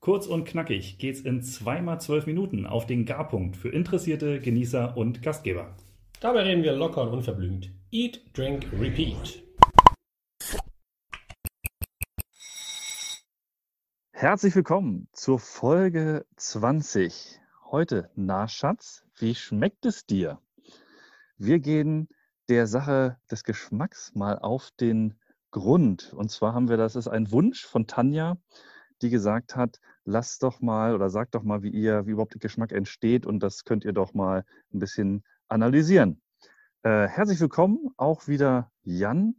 Kurz und knackig geht's in zweimal zwölf Minuten auf den Garpunkt für Interessierte, Genießer und Gastgeber. Dabei reden wir locker und unverblümt. Eat, Drink, Repeat. Herzlich willkommen zur Folge 20. Heute, na Schatz, wie schmeckt es dir? Wir gehen der Sache des Geschmacks mal auf den Grund. Und zwar haben wir, das ist ein Wunsch von Tanja, die gesagt hat, lasst doch mal oder sagt doch mal, wie ihr, wie überhaupt der Geschmack entsteht und das könnt ihr doch mal ein bisschen analysieren. Äh, herzlich willkommen, auch wieder Jan.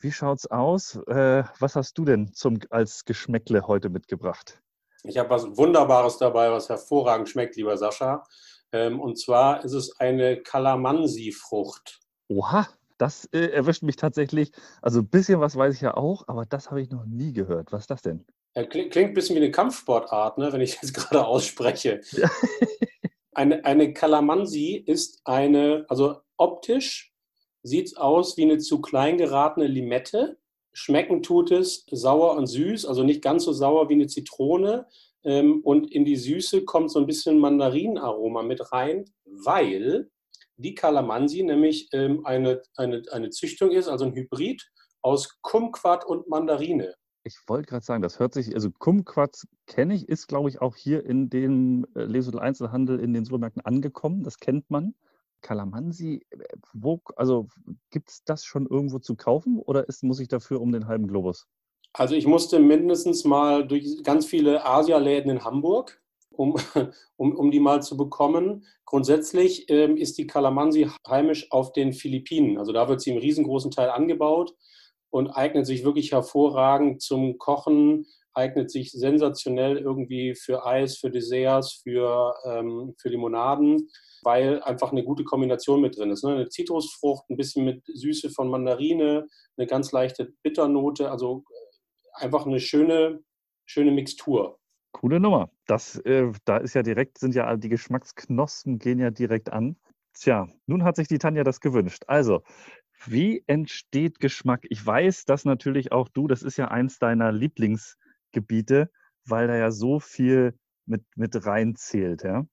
Wie schaut's aus? Äh, was hast du denn zum, als Geschmäckle heute mitgebracht? Ich habe was Wunderbares dabei, was hervorragend schmeckt, lieber Sascha. Ähm, und zwar ist es eine Kalamansi-Frucht. Oha, das äh, erwischt mich tatsächlich. Also ein bisschen was weiß ich ja auch, aber das habe ich noch nie gehört. Was ist das denn? Klingt, klingt ein bisschen wie eine Kampfsportart, ne, wenn ich das gerade ausspreche. eine, eine Kalamansi ist eine, also optisch sieht es aus wie eine zu klein geratene Limette. Schmecken tut es sauer und süß, also nicht ganz so sauer wie eine Zitrone. Ähm, und in die Süße kommt so ein bisschen Mandarinenaroma mit rein, weil die Kalamansi nämlich ähm, eine, eine, eine Züchtung ist, also ein Hybrid aus Kumquat und Mandarine. Ich wollte gerade sagen, das hört sich, also Kumquat kenne ich, ist glaube ich auch hier in dem äh, Lebensmittel-Einzelhandel in den Supermärkten angekommen, das kennt man. Kalamansi, äh, wo, also gibt es das schon irgendwo zu kaufen oder ist, muss ich dafür um den halben Globus? Also ich musste mindestens mal durch ganz viele Asialäden in Hamburg, um, um, um die mal zu bekommen. Grundsätzlich ähm, ist die Kalamansi heimisch auf den Philippinen. Also da wird sie im riesengroßen Teil angebaut und eignet sich wirklich hervorragend zum Kochen, eignet sich sensationell irgendwie für Eis, für Desserts, für, ähm, für Limonaden weil einfach eine gute Kombination mit drin ist. Ne? Eine Zitrusfrucht, ein bisschen mit Süße von Mandarine, eine ganz leichte Bitternote, also äh, einfach eine schöne, schöne Mixtur. Coole Nummer. Das, äh, da ist ja direkt, sind ja die Geschmacksknospen gehen ja direkt an. Tja, nun hat sich die Tanja das gewünscht. Also, wie entsteht Geschmack? Ich weiß, dass natürlich auch du, das ist ja eins deiner Lieblingsgebiete, weil da ja so viel mit, mit reinzählt, ja.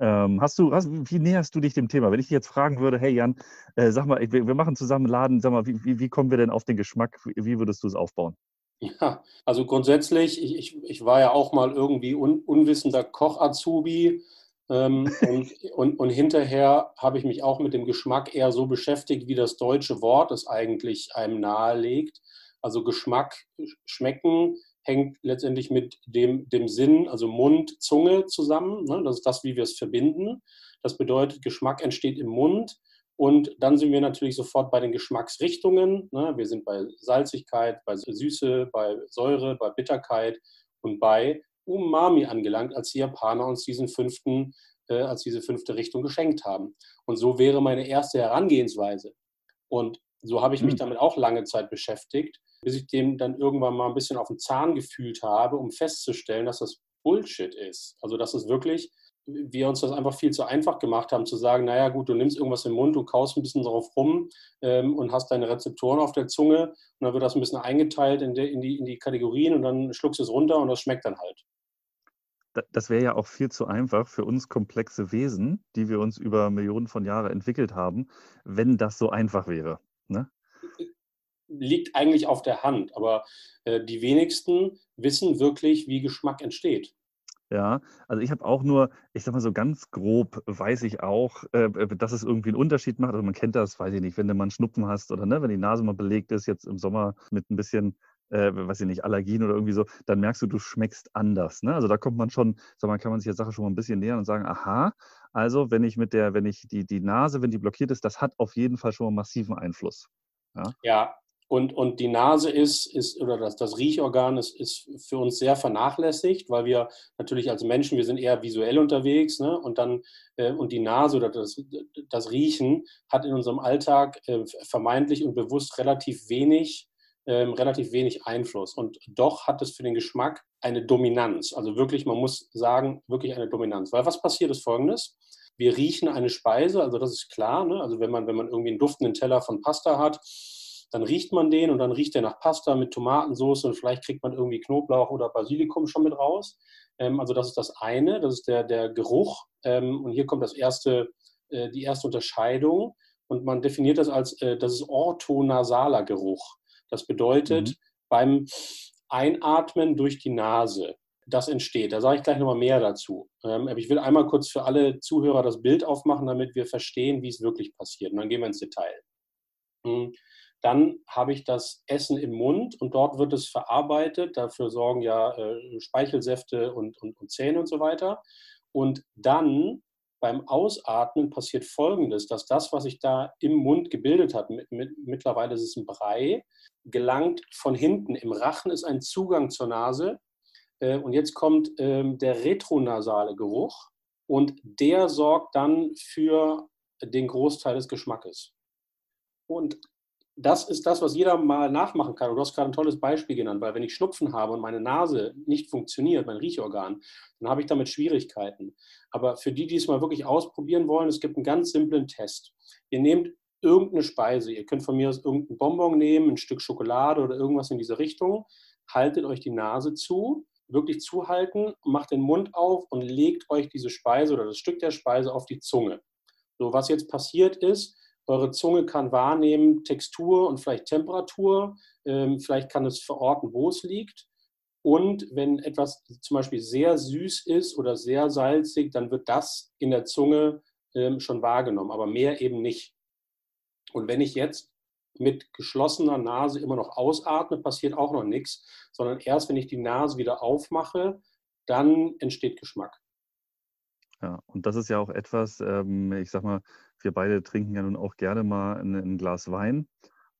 Ähm, hast du, hast, wie näherst du dich dem Thema? Wenn ich dich jetzt fragen würde, hey Jan, äh, sag mal, wir, wir, machen zusammen einen Laden, sag mal, wie, wie, wie, kommen wir denn auf den Geschmack? Wie, wie würdest du es aufbauen? Ja, also grundsätzlich, ich, ich, ich war ja auch mal irgendwie un, unwissender Koch-Azubi ähm, und, und, und hinterher habe ich mich auch mit dem Geschmack eher so beschäftigt, wie das deutsche Wort es eigentlich einem nahelegt. Also Geschmack, Schmecken hängt letztendlich mit dem, dem Sinn, also Mund, Zunge zusammen. Ne? Das ist das, wie wir es verbinden. Das bedeutet, Geschmack entsteht im Mund. Und dann sind wir natürlich sofort bei den Geschmacksrichtungen. Ne? Wir sind bei Salzigkeit, bei Süße, bei Säure, bei Bitterkeit und bei Umami angelangt, als die Japaner uns diesen fünften, äh, als diese fünfte Richtung geschenkt haben. Und so wäre meine erste Herangehensweise. Und so habe ich mich hm. damit auch lange Zeit beschäftigt bis ich dem dann irgendwann mal ein bisschen auf den Zahn gefühlt habe, um festzustellen, dass das Bullshit ist. Also dass es wirklich, wir uns das einfach viel zu einfach gemacht haben, zu sagen, naja gut, du nimmst irgendwas im Mund, du kaust ein bisschen darauf rum ähm, und hast deine Rezeptoren auf der Zunge und dann wird das ein bisschen eingeteilt in, de, in, die, in die Kategorien und dann schluckst du es runter und das schmeckt dann halt. Das wäre ja auch viel zu einfach für uns komplexe Wesen, die wir uns über Millionen von Jahren entwickelt haben, wenn das so einfach wäre. Ne? liegt eigentlich auf der Hand, aber äh, die wenigsten wissen wirklich, wie Geschmack entsteht. Ja, also ich habe auch nur, ich sag mal so ganz grob, weiß ich auch, äh, dass es irgendwie einen Unterschied macht. Also man kennt das, weiß ich nicht, wenn du mal einen Schnupfen hast oder ne, wenn die Nase mal belegt ist, jetzt im Sommer mit ein bisschen, äh, weiß ich nicht, Allergien oder irgendwie so, dann merkst du, du schmeckst anders. Ne? Also da kommt man schon, sag mal, kann man sich der Sache schon mal ein bisschen nähern und sagen, aha, also wenn ich mit der, wenn ich die, die Nase, wenn die blockiert ist, das hat auf jeden Fall schon mal massiven Einfluss. Ja, ja und, und die Nase ist, ist oder das, das Riechorgan ist, ist für uns sehr vernachlässigt, weil wir natürlich als Menschen, wir sind eher visuell unterwegs, ne? Und dann, äh, und die Nase oder das, das Riechen hat in unserem Alltag äh, vermeintlich und bewusst relativ wenig, äh, relativ wenig Einfluss. Und doch hat es für den Geschmack eine Dominanz. Also wirklich, man muss sagen, wirklich eine Dominanz. Weil was passiert ist folgendes. Wir riechen eine Speise, also das ist klar, ne? Also wenn man, wenn man irgendwie einen duftenden Teller von Pasta hat, dann riecht man den und dann riecht der nach Pasta mit Tomatensauce und vielleicht kriegt man irgendwie Knoblauch oder Basilikum schon mit raus. Ähm, also das ist das eine, das ist der, der Geruch. Ähm, und hier kommt das erste, äh, die erste Unterscheidung. Und man definiert das als, äh, das ist orthonasaler Geruch. Das bedeutet, mhm. beim Einatmen durch die Nase, das entsteht. Da sage ich gleich nochmal mehr dazu. Ähm, ich will einmal kurz für alle Zuhörer das Bild aufmachen, damit wir verstehen, wie es wirklich passiert. Und dann gehen wir ins Detail. Hm. Dann habe ich das Essen im Mund und dort wird es verarbeitet. Dafür sorgen ja äh, Speichelsäfte und, und, und Zähne und so weiter. Und dann beim Ausatmen passiert Folgendes, dass das, was sich da im Mund gebildet hat, mit, mit, mittlerweile ist es ein Brei, gelangt von hinten. Im Rachen ist ein Zugang zur Nase. Äh, und jetzt kommt ähm, der retronasale Geruch und der sorgt dann für den Großteil des Geschmackes. Und das ist das, was jeder mal nachmachen kann. Du hast gerade ein tolles Beispiel genannt, weil wenn ich Schnupfen habe und meine Nase nicht funktioniert, mein Riechorgan, dann habe ich damit Schwierigkeiten. Aber für die, die es mal wirklich ausprobieren wollen, es gibt einen ganz simplen Test. Ihr nehmt irgendeine Speise, ihr könnt von mir aus irgendein Bonbon nehmen, ein Stück Schokolade oder irgendwas in diese Richtung, haltet euch die Nase zu, wirklich zuhalten, macht den Mund auf und legt euch diese Speise oder das Stück der Speise auf die Zunge. So, was jetzt passiert ist, eure Zunge kann wahrnehmen Textur und vielleicht Temperatur. Ähm, vielleicht kann es verorten, wo es liegt. Und wenn etwas zum Beispiel sehr süß ist oder sehr salzig, dann wird das in der Zunge ähm, schon wahrgenommen, aber mehr eben nicht. Und wenn ich jetzt mit geschlossener Nase immer noch ausatme, passiert auch noch nichts, sondern erst wenn ich die Nase wieder aufmache, dann entsteht Geschmack. Ja, und das ist ja auch etwas, ähm, ich sag mal, wir beide trinken ja nun auch gerne mal ein, ein, Glas Wein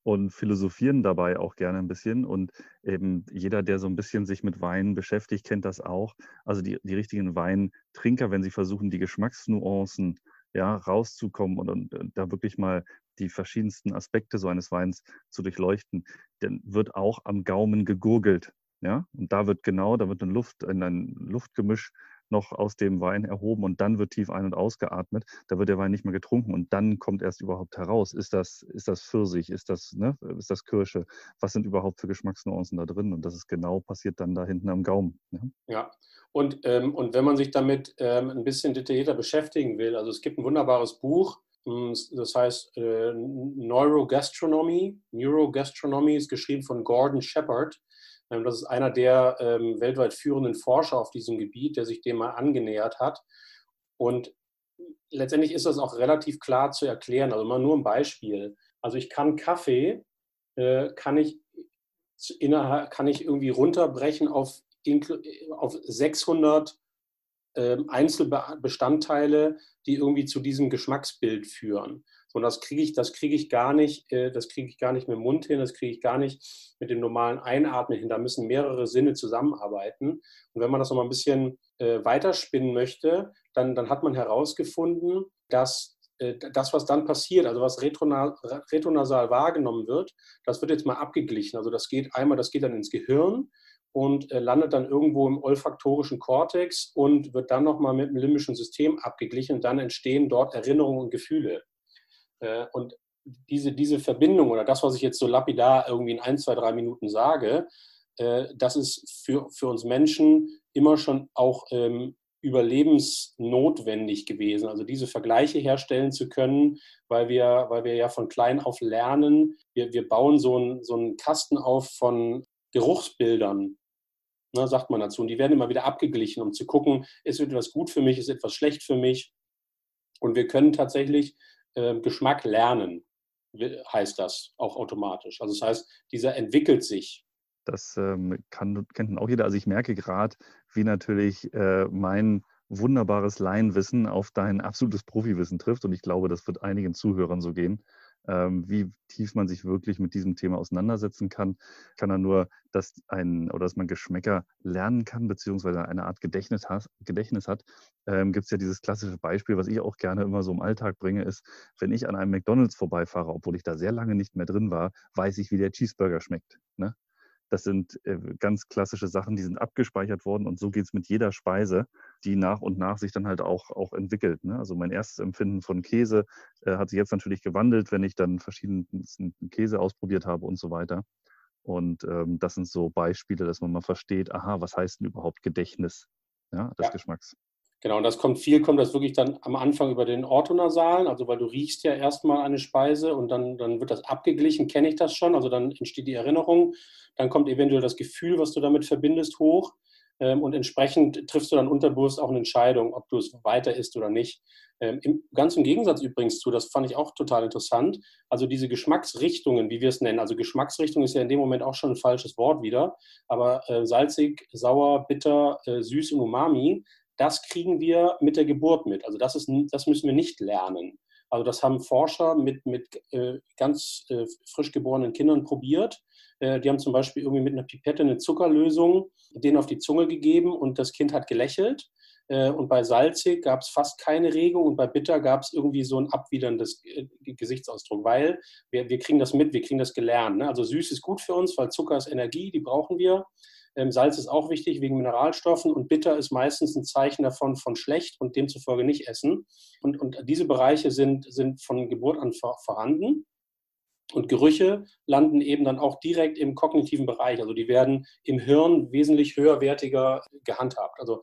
und philosophieren dabei auch gerne ein bisschen. Und eben jeder, der so ein bisschen sich mit Wein beschäftigt, kennt das auch. Also die, die richtigen Weintrinker, wenn sie versuchen, die Geschmacksnuancen ja, rauszukommen und, und, und da wirklich mal die verschiedensten Aspekte so eines Weins zu durchleuchten, dann wird auch am Gaumen gegurgelt. Ja, und da wird genau, da wird eine Luft, ein Luftgemisch noch aus dem Wein erhoben und dann wird tief ein- und ausgeatmet. Da wird der Wein nicht mehr getrunken und dann kommt erst überhaupt heraus, ist das, ist das Pfirsich, ist das, ne, ist das Kirsche, was sind überhaupt für Geschmacksnuancen da drin? Und das ist genau passiert dann da hinten am Gaumen. Ne? Ja, und, ähm, und wenn man sich damit ähm, ein bisschen detaillierter beschäftigen will, also es gibt ein wunderbares Buch, hm, das heißt äh, Neurogastronomy. Neurogastronomy ist geschrieben von Gordon Shepard. Ähm, das ist einer der ähm, weltweit führenden Forscher auf diesem Gebiet, der sich dem mal angenähert hat. Und letztendlich ist das auch relativ klar zu erklären. Also mal nur ein Beispiel. Also ich kann Kaffee, äh, kann ich innerhalb, kann ich irgendwie runterbrechen auf, auf 600 äh, Einzelbestandteile, die irgendwie zu diesem Geschmacksbild führen. Und das kriege ich, das kriege ich gar nicht, äh, das kriege ich gar nicht mit dem Mund hin, das kriege ich gar nicht mit dem normalen Einatmen hin. Da müssen mehrere Sinne zusammenarbeiten. Und wenn man das noch mal ein bisschen äh, weiterspinnen möchte, dann, dann hat man herausgefunden, dass äh, das, was dann passiert, also was retronasal wahrgenommen wird, das wird jetzt mal abgeglichen. Also das geht einmal, das geht dann ins Gehirn und landet dann irgendwo im olfaktorischen Kortex und wird dann nochmal mit dem limbischen System abgeglichen und dann entstehen dort Erinnerungen und Gefühle. Äh, und diese, diese Verbindung oder das, was ich jetzt so lapidar irgendwie in ein, zwei, drei Minuten sage, äh, das ist für, für uns Menschen immer schon auch ähm, überlebensnotwendig gewesen. Also diese Vergleiche herstellen zu können, weil wir, weil wir ja von klein auf lernen. Wir, wir bauen so, ein, so einen Kasten auf von Geruchsbildern, ne, sagt man dazu. Und die werden immer wieder abgeglichen, um zu gucken, ist etwas gut für mich, ist etwas schlecht für mich. Und wir können tatsächlich äh, Geschmack lernen, heißt das auch automatisch. Also das heißt, dieser entwickelt sich. Das ähm, kann, kennt auch jeder. Also ich merke gerade, wie natürlich äh, mein wunderbares Laienwissen auf dein absolutes Profiwissen trifft. Und ich glaube, das wird einigen Zuhörern so gehen. Ähm, wie tief man sich wirklich mit diesem Thema auseinandersetzen kann, kann er nur, dass ein oder dass man Geschmäcker lernen kann, beziehungsweise eine Art Gedächtnis, hat, Gedächtnis hat. Ähm, Gibt es ja dieses klassische Beispiel, was ich auch gerne immer so im Alltag bringe, ist, wenn ich an einem McDonalds vorbeifahre, obwohl ich da sehr lange nicht mehr drin war, weiß ich, wie der Cheeseburger schmeckt. Ne? Das sind äh, ganz klassische Sachen, die sind abgespeichert worden und so geht es mit jeder Speise, die nach und nach sich dann halt auch, auch entwickelt. Ne? Also mein erstes Empfinden von Käse äh, hat sich jetzt natürlich gewandelt, wenn ich dann verschiedenen Käse ausprobiert habe und so weiter. Und ähm, das sind so Beispiele, dass man mal versteht, aha, was heißt denn überhaupt Gedächtnis ja, des ja. Geschmacks? Genau, und das kommt viel, kommt das wirklich dann am Anfang über den Orthonasalen, also weil du riechst ja erstmal eine Speise und dann, dann wird das abgeglichen, kenne ich das schon, also dann entsteht die Erinnerung, dann kommt eventuell das Gefühl, was du damit verbindest, hoch ähm, und entsprechend triffst du dann unterbewusst auch eine Entscheidung, ob du es weiter isst oder nicht. Ähm, Im ganz im Gegensatz übrigens zu, das fand ich auch total interessant, also diese Geschmacksrichtungen, wie wir es nennen, also Geschmacksrichtung ist ja in dem Moment auch schon ein falsches Wort wieder, aber äh, salzig, sauer, bitter, äh, süß und umami, das kriegen wir mit der Geburt mit. Also das, ist, das müssen wir nicht lernen. Also das haben Forscher mit, mit äh, ganz äh, frisch geborenen Kindern probiert. Äh, die haben zum Beispiel irgendwie mit einer Pipette eine Zuckerlösung denen auf die Zunge gegeben und das Kind hat gelächelt. Äh, und bei salzig gab es fast keine Regung und bei bitter gab es irgendwie so ein abwiderndes äh, Gesichtsausdruck, weil wir, wir kriegen das mit, wir kriegen das gelernt. Ne? Also süß ist gut für uns, weil Zucker ist Energie, die brauchen wir. Ähm, Salz ist auch wichtig wegen Mineralstoffen und bitter ist meistens ein Zeichen davon von schlecht und demzufolge nicht essen. Und, und diese Bereiche sind, sind von Geburt an vorhanden. Und Gerüche landen eben dann auch direkt im kognitiven Bereich. Also die werden im Hirn wesentlich höherwertiger gehandhabt. Also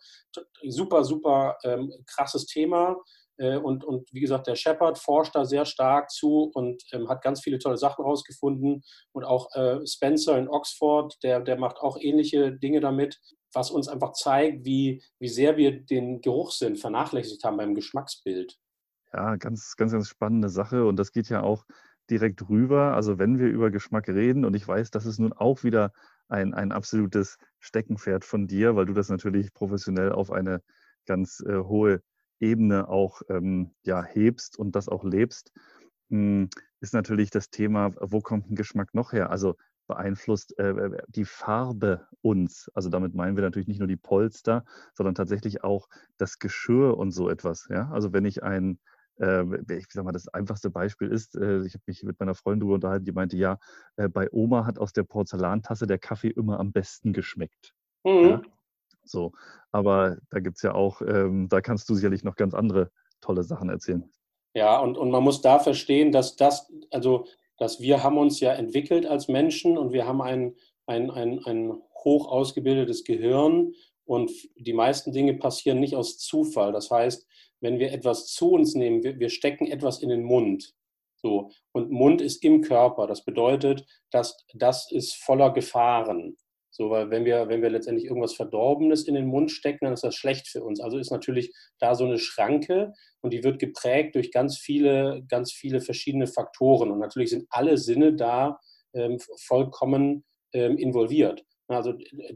super, super ähm, krasses Thema. Äh, und, und wie gesagt, der Shepard forscht da sehr stark zu und ähm, hat ganz viele tolle Sachen rausgefunden. Und auch äh, Spencer in Oxford, der, der macht auch ähnliche Dinge damit, was uns einfach zeigt, wie, wie sehr wir den Geruchssinn vernachlässigt haben beim Geschmacksbild. Ja, ganz, ganz, ganz spannende Sache. Und das geht ja auch direkt rüber. Also wenn wir über Geschmack reden, und ich weiß, das ist nun auch wieder ein, ein absolutes Steckenpferd von dir, weil du das natürlich professionell auf eine ganz äh, hohe Ebene auch ähm, ja, hebst und das auch lebst, mh, hm, ist natürlich das Thema, wo kommt ein Geschmack noch her? Also beeinflusst äh, äh, die Farbe uns. Also damit meinen wir natürlich nicht nur die Polster, sondern tatsächlich auch das Geschirr und so etwas. Ja? Also wenn ich ein, äh, ich sag mal, das einfachste Beispiel ist, äh, ich habe mich mit meiner Freundin darüber unterhalten, die meinte, ja, bei Oma hat aus der Porzellantasse der Kaffee immer am besten geschmeckt. Mhm. Ja? So, aber da gibt es ja auch, ähm, da kannst du sicherlich noch ganz andere tolle Sachen erzählen. Ja, und, und man muss da verstehen, dass das, also, dass wir haben uns ja entwickelt als Menschen und wir haben ein, ein, ein, ein hoch ausgebildetes Gehirn und die meisten Dinge passieren nicht aus Zufall. Das heißt, wenn wir etwas zu uns nehmen, wir, wir stecken etwas in den Mund. So, und Mund ist im Körper. Das bedeutet, dass das ist voller Gefahren. So, weil wenn wir, wenn wir letztendlich irgendwas Verdorbenes in den Mund stecken, dann ist das schlecht für uns. Also ist natürlich da so eine Schranke und die wird geprägt durch ganz viele, ganz viele verschiedene Faktoren. Und natürlich sind alle Sinne da ähm, vollkommen ähm, involviert. Also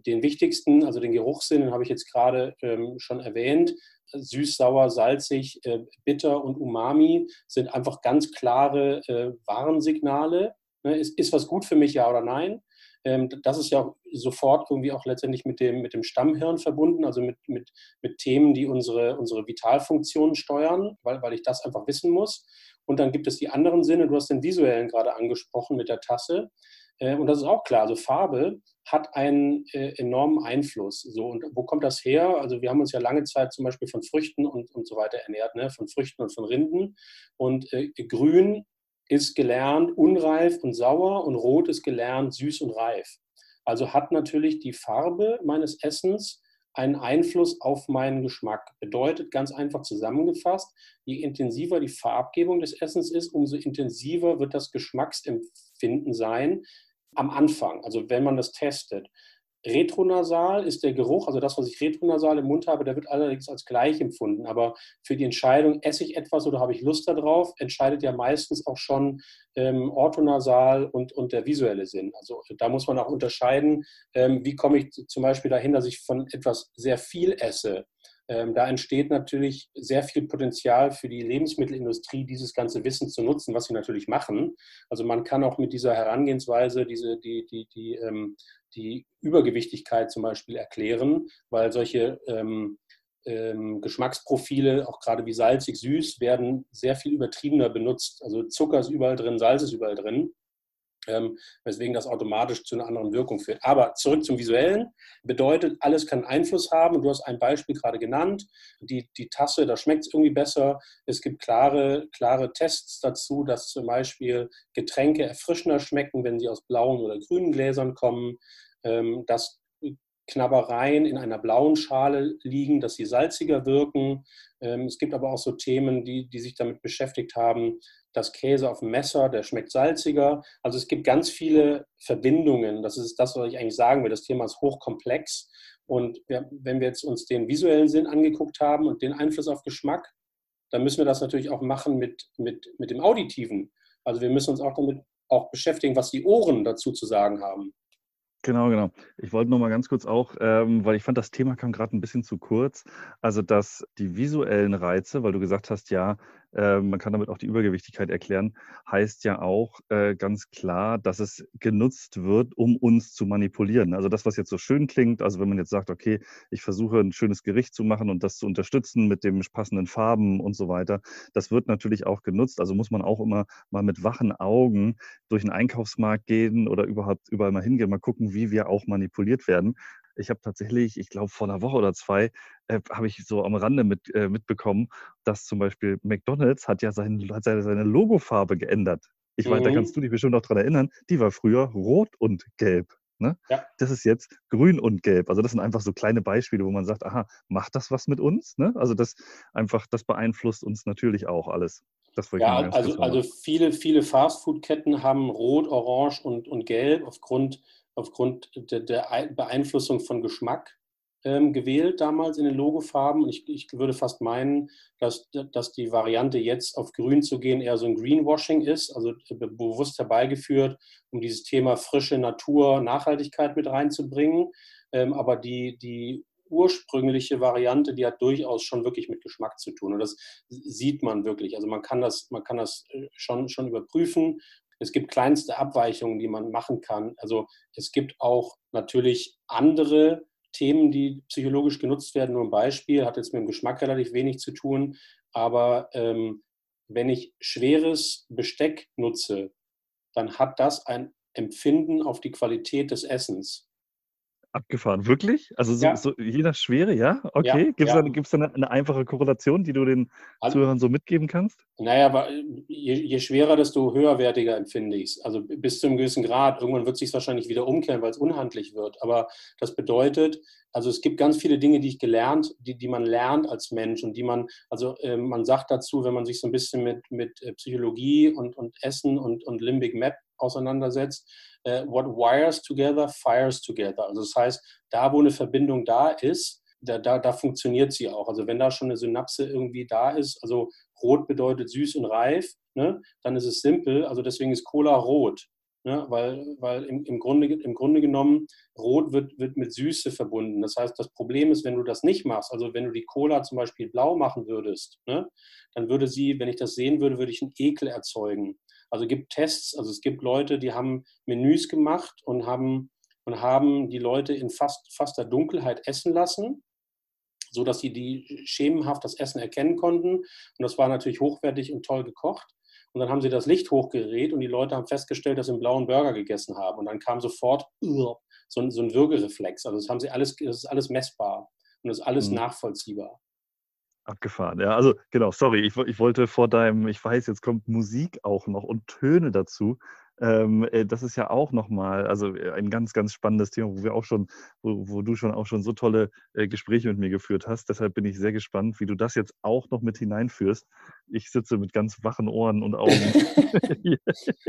den wichtigsten, also den Geruchssinn, den habe ich jetzt gerade ähm, schon erwähnt. Süß, sauer, salzig, äh, bitter und umami sind einfach ganz klare äh, Warnsignale. Ne, ist, ist was gut für mich, ja oder nein? Ähm, das ist ja sofort irgendwie auch letztendlich mit dem, mit dem Stammhirn verbunden, also mit, mit, mit Themen, die unsere, unsere Vitalfunktionen steuern, weil, weil ich das einfach wissen muss. Und dann gibt es die anderen Sinne, du hast den visuellen gerade angesprochen mit der Tasse. Äh, und das ist auch klar, also Farbe hat einen äh, enormen Einfluss. So, und wo kommt das her? Also wir haben uns ja lange Zeit zum Beispiel von Früchten und, und so weiter ernährt, ne? von Früchten und von Rinden. Und äh, grün ist gelernt unreif und sauer und rot ist gelernt süß und reif. Also hat natürlich die Farbe meines Essens einen Einfluss auf meinen Geschmack. Bedeutet ganz einfach zusammengefasst, je intensiver die Farbgebung des Essens ist, umso intensiver wird das Geschmacksempfinden sein am Anfang, also wenn man das testet. Retronasal ist der Geruch, also das, was ich retronasal im Mund habe, der wird allerdings als gleich empfunden. Aber für die Entscheidung, esse ich etwas oder habe ich Lust darauf, entscheidet ja meistens auch schon ähm, orthonasal und, und der visuelle Sinn. Also da muss man auch unterscheiden, ähm, wie komme ich zum Beispiel dahin, dass ich von etwas sehr viel esse. Ähm, da entsteht natürlich sehr viel Potenzial für die Lebensmittelindustrie, dieses ganze Wissen zu nutzen, was sie natürlich machen. Also man kann auch mit dieser Herangehensweise diese, die, die, die, ähm, die Übergewichtigkeit zum Beispiel erklären, weil solche ähm, ähm, Geschmacksprofile, auch gerade wie salzig, süß, werden sehr viel übertriebener benutzt. Also Zucker ist überall drin, Salz ist überall drin ähm, weswegen das automatisch zu einer anderen Wirkung führt. Aber zurück zum Visuellen bedeutet, alles kann Einfluss haben. Du hast ein Beispiel gerade genannt, die, die Tasse, da schmeckt es irgendwie besser. Es gibt klare, klare Tests dazu, dass zum Beispiel Getränke erfrischender schmecken, wenn sie aus blauen oder grünen Gläsern kommen. Ähm, dass Knabbereien in einer blauen Schale liegen, dass sie salziger wirken. Ähm, es gibt aber auch so Themen, die, die sich damit beschäftigt haben, dass Käse auf dem Messer, der schmeckt salziger. Also es gibt ganz viele Verbindungen. Das ist das, was ich eigentlich sagen will. Das Thema ist hochkomplex. Und wenn wir jetzt uns den visuellen Sinn angeguckt haben und den Einfluss auf Geschmack, dann müssen wir das natürlich auch machen mit, mit, mit dem Auditiven. Also wir müssen uns auch damit auch beschäftigen, was die Ohren dazu zu sagen haben. Genau, genau. Ich wollte noch mal ganz kurz auch, ähm, weil ich fand, das Thema kam gerade ein bisschen zu kurz. Also, dass die visuellen Reize, weil du gesagt hast, ja, äh, man kann damit auch die Übergewichtigkeit erklären, heißt ja auch äh, ganz klar, dass es genutzt wird, um uns zu manipulieren. Also das, was jetzt so schön klingt, also wenn man jetzt sagt, okay, ich versuche ein schönes Gericht zu machen und das zu unterstützen mit den passenden Farben und so weiter, das wird natürlich auch genutzt. Also muss man auch immer mal mit wachen Augen durch den Einkaufsmarkt gehen oder überhaupt überall mal hingehen, mal gucken, wie wir auch manipuliert werden. Ich habe tatsächlich, ich glaube, vor einer Woche oder zwei, äh, habe ich so am Rande mit, äh, mitbekommen, dass zum Beispiel McDonalds hat ja sein, hat seine, seine Logofarbe geändert. Ich mhm. meine, da kannst du dich bestimmt noch dran erinnern, die war früher rot und gelb. Ne? Ja. Das ist jetzt grün und gelb. Also das sind einfach so kleine Beispiele, wo man sagt, aha, macht das was mit uns? Ne? Also das einfach, das beeinflusst uns natürlich auch alles. ja, also, also viele, viele Fastfood-Ketten haben Rot, Orange und, und Gelb aufgrund aufgrund der, der Beeinflussung von Geschmack ähm, gewählt damals in den Logofarben. Und ich, ich würde fast meinen, dass, dass die Variante jetzt auf Grün zu gehen eher so ein Greenwashing ist, also bewusst herbeigeführt, um dieses Thema frische Natur, Nachhaltigkeit mit reinzubringen. Ähm, aber die, die ursprüngliche Variante, die hat durchaus schon wirklich mit Geschmack zu tun. Und das sieht man wirklich. Also man kann das, man kann das äh, schon, schon überprüfen. Es gibt kleinste Abweichungen, die man machen kann. Also es gibt auch natürlich andere Themen, die psychologisch genutzt werden. Nur ein Beispiel, hat jetzt mit dem Geschmack relativ wenig zu tun. Aber ähm, wenn ich schweres Besteck nutze, dann hat das ein Empfinden auf die Qualität des Essens. Abgefahren, wirklich? Also so, ja. so je nach Schwere, ja? Okay. Ja, Gibt es ja. da, eine, eine, einfache Korrelation, die du den also, Zuhörern so mitgeben kannst? Naja, aber äh, je, je schwerer, desto höherwertiger empfinde ich es. Also bis zu einem gewissen Grad. Irgendwann wird es sich wahrscheinlich wieder umkehren, weil es unhandlich wird. Aber das bedeutet, also es gibt ganz viele Dinge, die ich gelernt, die, die man lernt als Mensch und die man, also äh, man sagt dazu, wenn man sich so ein bisschen mit, mit äh, Psychologie und, und Essen und, und Limbic Map auseinandersetzt, what wires together, fires together. Also das heißt, da wo eine Verbindung da ist, da, da, da funktioniert sie auch. Also wenn da schon eine Synapse irgendwie da ist, also rot bedeutet süß und reif, ne, dann ist es simpel. Also deswegen ist Cola rot. Ne, weil weil im, im, Grunde, im Grunde genommen Rot wird, wird mit Süße verbunden. Das heißt, das Problem ist, wenn du das nicht machst, also wenn du die Cola zum Beispiel blau machen würdest, ne, dann würde sie, wenn ich das sehen würde, würde ich einen Ekel erzeugen. Also es gibt Tests, also es gibt Leute, die haben Menüs gemacht und haben, und haben die Leute in fast, fast der Dunkelheit essen lassen, sodass sie die schemenhaft das Essen erkennen konnten. Und das war natürlich hochwertig und toll gekocht. Und dann haben sie das Licht hochgedreht und die Leute haben festgestellt, dass sie einen blauen Burger gegessen haben. Und dann kam sofort so ein, so ein Würgereflex. Also das haben sie alles, das ist alles messbar und das ist alles mhm. nachvollziehbar. Abgefahren, ja. Also genau, sorry, ich, ich wollte vor deinem, ich weiß, jetzt kommt Musik auch noch und Töne dazu. Ähm, äh, das ist ja auch nochmal, also äh, ein ganz, ganz spannendes Thema, wo wir auch schon, wo, wo du schon auch schon so tolle äh, Gespräche mit mir geführt hast. Deshalb bin ich sehr gespannt, wie du das jetzt auch noch mit hineinführst. Ich sitze mit ganz wachen Ohren und Augen.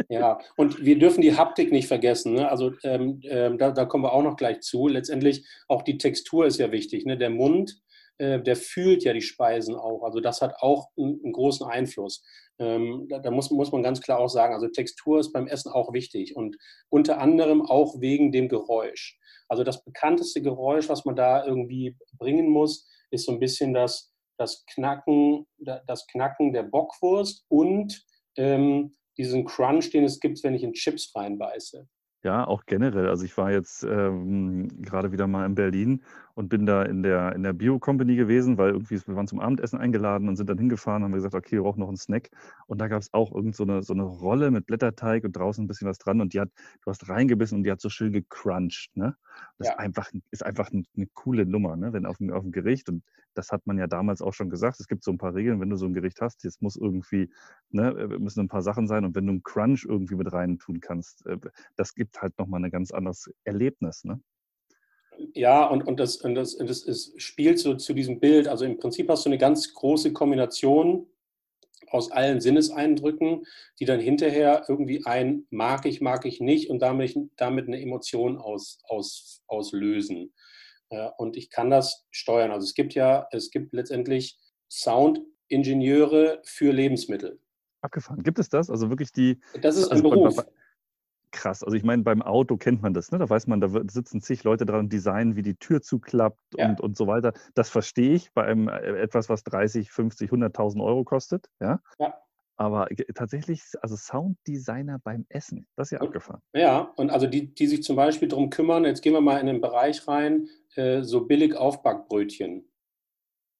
ja, und wir dürfen die Haptik nicht vergessen. Ne? Also ähm, ähm, da, da, kommen wir auch noch gleich zu. Letztendlich auch die Textur ist ja wichtig. Ne? Der Mund der fühlt ja die Speisen auch. Also das hat auch einen, großen Einfluss. Ähm, da, da muss, muss man ganz klar auch sagen, also Textur ist beim Essen auch wichtig und unter anderem auch wegen dem Geräusch. Also das bekannteste Geräusch, was man da irgendwie bringen muss, ist so ein bisschen das, das, Knacken, das Knacken der Bockwurst und ähm, diesen Crunch, den es gibt, wenn ich in Chips reinbeiße. Ja, auch generell. Also ich war jetzt ähm, gerade wieder mal in Berlin und bin da in der, in der Bio-Company gewesen, weil irgendwie wir waren zum Abendessen eingeladen und sind dann hingefahren, haben gesagt, okay, wir brauchen noch einen Snack. Und da gab es auch irgend so eine, so eine Rolle mit Blätterteig und draußen ein bisschen was dran und die hat, du hast reingebissen und die hat so schön gecrunched. Ne? Das ja. ist einfach, ist einfach eine coole Nummer, ne? wenn auf dem, auf dem Gericht und das hat man ja damals auch schon gesagt. Es gibt so ein paar Regeln, wenn du so ein Gericht hast, es muss irgendwie, ne, äh, müssen ein paar Sachen sein und wenn du einen Crunch irgendwie mit rein tun kannst, äh, das gibt halt nochmal ein ganz anderes Erlebnis. Ne? Ja, und, und, das, und, das, und das ist, spielt so zu diesem Bild. Also im Prinzip hast du eine ganz große Kombination aus allen Sinneseindrücken, die dann hinterher irgendwie ein mag ich, mag ich nicht und damit, damit eine Emotion aus, aus, auslösen. Und ich kann das steuern. Also es gibt ja, es gibt letztendlich Soundingenieure für Lebensmittel. Abgefahren. Gibt es das? Also wirklich die. Das ist ein also Beruf. Bei, bei, krass. Also ich meine, beim Auto kennt man das, ne? Da weiß man, da sitzen zig Leute dran und designen, wie die Tür zuklappt ja. und, und so weiter. Das verstehe ich bei einem äh, etwas, was 30, 50, 100.000 Euro kostet. Ja. ja. Aber tatsächlich, also Sounddesigner beim Essen, das ist ja abgefahren. Ja, und also die, die sich zum Beispiel darum kümmern, jetzt gehen wir mal in den Bereich rein, äh, so billig Aufbackbrötchen.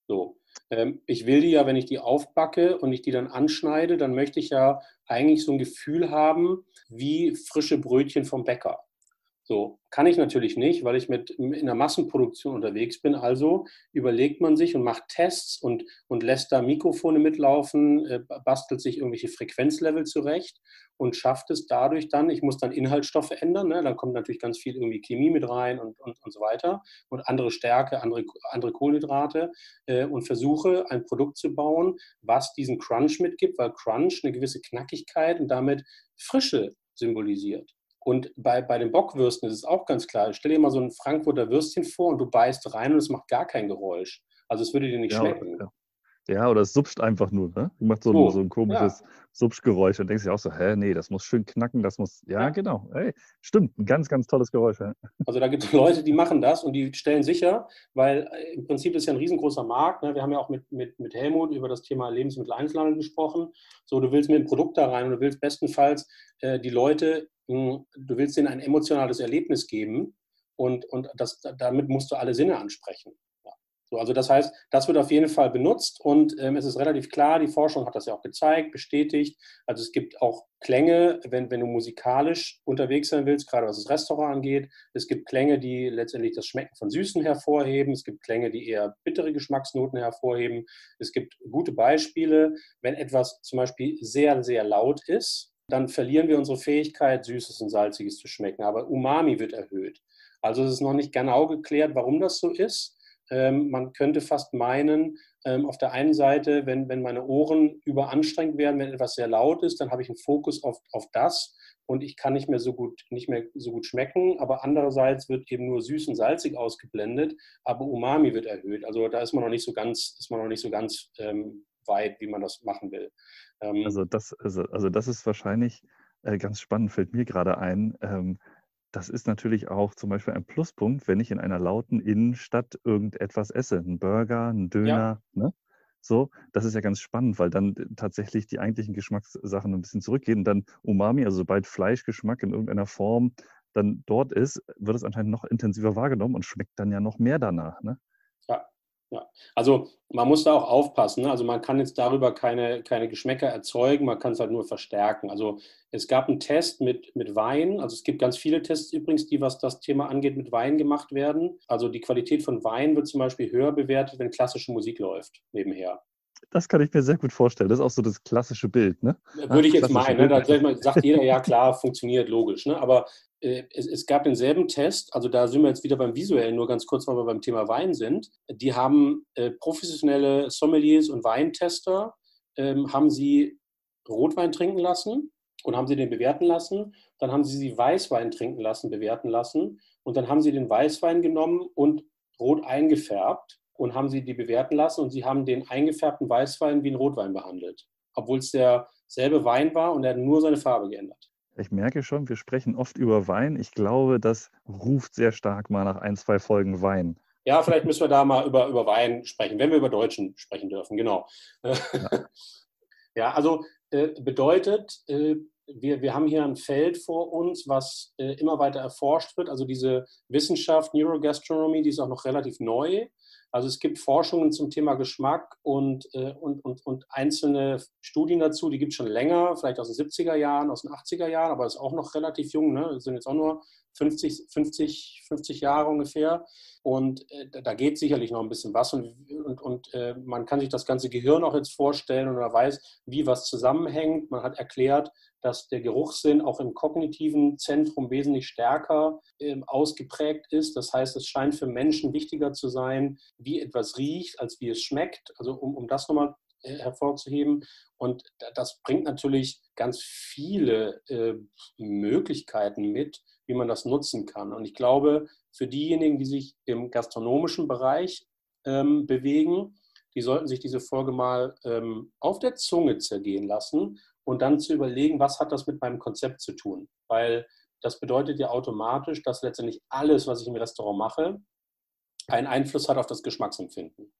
So. Ähm, ich will die ja, wenn ich die aufbacke und ich die dann anschneide, dann möchte ich ja eigentlich so ein Gefühl haben wie frische Brötchen vom Bäcker. So, kann ich natürlich nicht, weil ich mit in der Massenproduktion unterwegs bin. Also überlegt man sich und macht Tests und, und lässt da Mikrofone mitlaufen, äh, bastelt sich irgendwelche Frequenzlevel zurecht und schafft es dadurch dann, ich muss dann Inhaltsstoffe ändern, ne? dann kommt natürlich ganz viel irgendwie Chemie mit rein und, und, und so weiter und andere Stärke, andere, andere Kohlenhydrate äh, und versuche ein Produkt zu bauen, was diesen Crunch mitgibt, weil Crunch eine gewisse Knackigkeit und damit Frische symbolisiert. Und bei, bei den Bockwürsten ist es auch ganz klar. Stell dir mal so ein Frankfurter Würstchen vor und du beißt rein und es macht gar kein Geräusch. Also es würde dir nicht ja, schmecken. Ja. Ja, oder es supscht einfach nur, ne? Du machst so, oh, ein, so ein komisches ja. Supschgeräusch und denkst dir auch so, hä, nee, das muss schön knacken, das muss, ja, ja. genau, hey, stimmt, ein ganz, ganz tolles Geräusch. Ja. Also da gibt es Leute, die machen das und die stellen sicher, weil äh, im Prinzip ist ja ein riesengroßer Markt, ne? wir haben ja auch mit, mit, mit Helmut über das Thema Lebensmitteleinzelhandel gesprochen, so, du willst mit einem Produkt da rein und du willst bestenfalls äh, die Leute, mh, hm, du willst denen ein emotionales Erlebnis geben und, und das, damit musst du alle Sinne ansprechen. So, also das heißt, das wird auf jeden Fall benutzt und ähm, es ist relativ klar, die Forschung hat das ja auch gezeigt, bestätigt. Also es gibt auch Klänge, wenn, wenn du musikalisch unterwegs sein willst, gerade was das Restaurant angeht. Es gibt Klänge, die letztendlich das Schmecken von Süßen hervorheben. Es gibt Klänge, die eher bittere Geschmacksnoten hervorheben. Es gibt gute Beispiele, wenn etwas zum Beispiel sehr, sehr laut ist, dann verlieren wir unsere Fähigkeit, Süßes und Salziges zu schmecken. Aber Umami wird erhöht. Also es ist noch nicht genau geklärt, warum das so ist. Ähm, man könnte fast meinen, ähm, auf der einen Seite, wenn, wenn meine Ohren überanstrengt werden, wenn etwas sehr laut ist, dann habe ich einen Fokus auf, auf das und ich kann nicht mehr so gut nicht mehr so gut schmecken. Aber andererseits wird eben nur süß und salzig ausgeblendet, aber Umami wird erhöht. Also da ist man noch nicht so ganz, ist man noch nicht so ganz ähm, weit, wie man das machen will. Ähm, also das, also, also das ist wahrscheinlich äh, ganz spannend, fällt mir gerade ein. Ähm, das ist natürlich auch zum Beispiel ein Pluspunkt, wenn ich in einer lauten Innenstadt irgendetwas esse. Ein Burger, ein Döner, ja. ne? So, das ist ja ganz spannend, weil dann tatsächlich die eigentlichen Geschmackssachen ein bisschen zurückgehen. Und dann Umami, also sobald Fleischgeschmack in irgendeiner Form dann dort ist, wird es anscheinend noch intensiver wahrgenommen und schmeckt dann ja noch mehr danach. Ne? Ja, ja, also man muss da auch aufpassen. Ne? Also man kann jetzt darüber keine, keine Geschmäcker erzeugen, man kann es halt nur verstärken. Also es gab einen Test mit, mit Wein. Also es gibt ganz viele Tests übrigens, die, was das Thema angeht, mit Wein gemacht werden. Also die Qualität von Wein wird zum Beispiel höher bewertet, wenn klassische Musik läuft nebenher. Das kann ich mir sehr gut vorstellen. Das ist auch so das klassische Bild. Ne? Würde ich jetzt meinen. Ne? Da sagt jeder, ja klar, funktioniert logisch. Ne? Aber es, es, gab denselben Test, also da sind wir jetzt wieder beim Visuellen, nur ganz kurz, weil wir beim Thema Wein sind. Die haben äh, professionelle Sommeliers und Weintester, ähm, haben sie Rotwein trinken lassen und haben sie den bewerten lassen. Dann haben sie sie Weißwein trinken lassen, bewerten lassen. Und dann haben sie den Weißwein genommen und rot eingefärbt und haben sie die bewerten lassen. Und sie haben den eingefärbten Weißwein wie einen Rotwein behandelt, obwohl es derselbe Wein war und er hat nur seine Farbe geändert. Ich merke schon, wir sprechen oft über Wein. Ich glaube, das ruft sehr stark mal nach ein, zwei Folgen Wein. Ja, vielleicht müssen wir da mal über, über Wein sprechen, wenn wir über Deutschen sprechen dürfen, genau. Ja, ja also äh, bedeutet, äh, wir, wir haben hier ein Feld vor uns, was äh, immer weiter erforscht wird. Also diese Wissenschaft Neurogastronomie, die ist auch noch relativ neu. Also es gibt Forschungen zum Thema Geschmack und, äh, und, und, und einzelne Studien dazu, die gibt es schon länger, vielleicht aus den 70er Jahren, aus den 80er Jahren, aber ist auch noch relativ jung, ne? sind jetzt auch nur 50, 50, 50 Jahre ungefähr. Und äh, da geht sicherlich noch ein bisschen was und, und, und äh, man kann sich das ganze Gehirn auch jetzt vorstellen und man weiß, wie was zusammenhängt. Man hat erklärt, dass der Geruchssinn auch im kognitiven Zentrum wesentlich stärker äh, ausgeprägt ist. Das heißt, es scheint für Menschen wichtiger zu sein, wie etwas riecht, als wie es schmeckt. Also um, um das nochmal äh, hervorzuheben. Und das bringt natürlich ganz viele äh, Möglichkeiten mit, wie man das nutzen kann. Und ich glaube, für diejenigen, die sich im gastronomischen Bereich ähm, bewegen, die sollten sich diese Folge mal ähm, auf der Zunge zergehen lassen und dann zu überlegen, was hat das mit meinem Konzept zu tun. Weil das bedeutet ja automatisch, dass letztendlich alles, was ich im Restaurant mache, einen Einfluss hat auf das Geschmacksempfinden.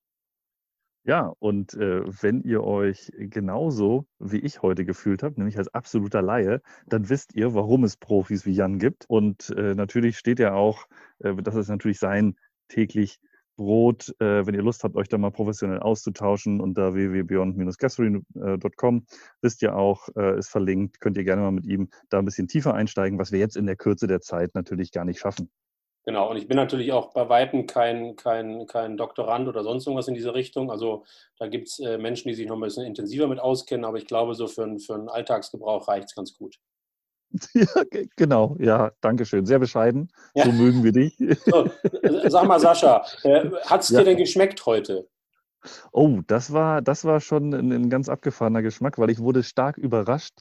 Ja, und äh, wenn ihr euch genauso wie ich heute gefühlt habt, nämlich als absoluter Laie, dann wisst ihr, warum es Profis wie Jan gibt. Und äh, natürlich steht ja auch, äh, das ist natürlich sein täglich Brot, äh, wenn ihr Lust habt, euch da mal professionell auszutauschen unter www.beyond-gathering.com, wisst ihr auch, äh, ist verlinkt, könnt ihr gerne mal mit ihm da ein bisschen tiefer einsteigen, was wir jetzt in der Kürze der Zeit natürlich gar nicht schaffen. Genau, und ich bin natürlich auch bei Weitem kein, kein, kein Doktorand oder sonst irgendwas in diese Richtung. Also da gibt es äh, Menschen, die sich noch ein bisschen intensiver mit auskennen, aber ich glaube, so für, für einen Alltagsgebrauch reicht es ganz gut. Ja, genau, ja, danke schön. Sehr bescheiden. Ja. So mögen wir dich. So, sag mal, Sascha, äh, hat es ja. dir denn geschmeckt heute? Oh, das war, das war schon ein, ein ganz abgefahrener Geschmack, weil ich wurde stark überrascht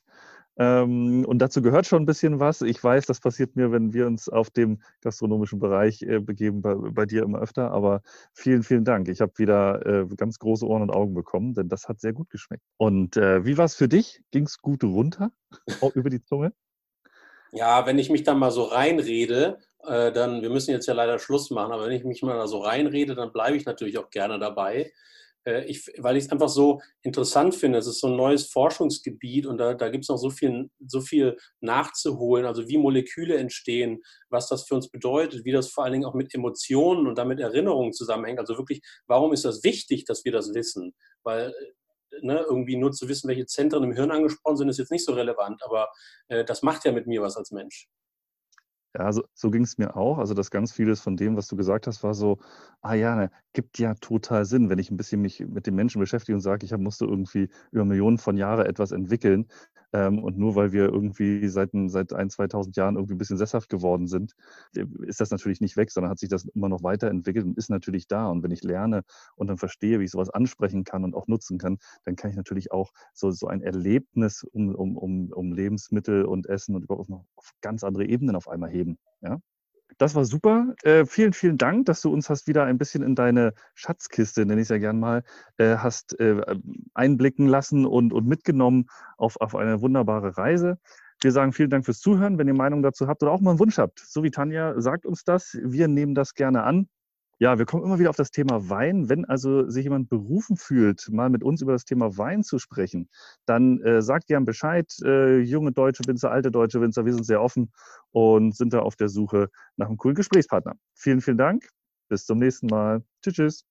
ähm, und dazu gehört schon ein bisschen was. Ich weiß, das passiert mir, wenn wir uns auf dem gastronomischen Bereich äh, begeben, bei, bei, dir immer öfter. Aber vielen, vielen Dank. Ich habe wieder äh, ganz große Ohren und Augen bekommen, denn das hat sehr gut geschmeckt. Und äh, wie war es für dich? Ging es gut runter? Auch über die Zunge? Ja, wenn ich mich dann mal so reinrede, äh, dann, wir müssen jetzt ja leider Schluss machen, aber wenn ich mich mal da so reinrede, dann bleibe ich natürlich auch gerne dabei. Äh, ich, weil ich es einfach so interessant finde. Es ist so ein neues Forschungsgebiet und da, da gibt es noch so viel, so viel nachzuholen, also wie Moleküle entstehen, was das für uns bedeutet, wie das vor allen Dingen auch mit Emotionen und damit Erinnerungen zusammenhängt. Also wirklich, warum ist das wichtig, dass wir das wissen? Weil äh, ne, irgendwie nur zu wissen, welche Zentren im Hirn angesprochen sind, ist jetzt nicht so relevant, aber äh, das macht ja mit mir was als Mensch. Ja, so, so ging es mir auch. Also, dass ganz vieles von dem, was du gesagt hast, war so, ah ja, ne, gibt ja total Sinn, wenn ich ein bisschen mich mit den Menschen beschäftige und sage, ich hab, musste irgendwie über Millionen von Jahren etwas entwickeln. Ähm, und nur weil wir irgendwie seit, seit ein, 2000 Jahren irgendwie ein bisschen sesshaft geworden sind, äh, ist das natürlich nicht weg, sondern hat sich das immer noch weiterentwickelt und ist natürlich da. Und wenn ich lerne und dann verstehe, wie ich sowas ansprechen kann und auch nutzen kann, dann kann ich natürlich auch so, so ein Erlebnis um, um, um, um Lebensmittel und Essen und überhaupt noch auf ganz andere Ebenen auf einmal heben. Ja? Das war super. Äh, vielen, vielen Dank, dass du uns hast wieder ein bisschen in deine Schatzkiste, nenne ich es ja gern mal, äh, hast äh, einblicken lassen und, und mitgenommen auf, auf eine wunderbare Reise. Wir sagen vielen Dank fürs Zuhören. Wenn ihr Meinung dazu habt oder auch mal einen Wunsch habt, so wie Tanja, sagt uns das. Wir nehmen das gerne an. Ja, wir kommen immer wieder auf das Thema Wein. Wenn also sich jemand berufen fühlt, mal mit uns über das Thema Wein zu sprechen, dann äh, sagt gern Bescheid. Äh, junge deutsche Winzer, alte deutsche Winzer, wir sind sehr offen und sind da auf der Suche nach einem coolen Gesprächspartner. Vielen, vielen Dank. Bis zum nächsten Mal. Tschüss. tschüss.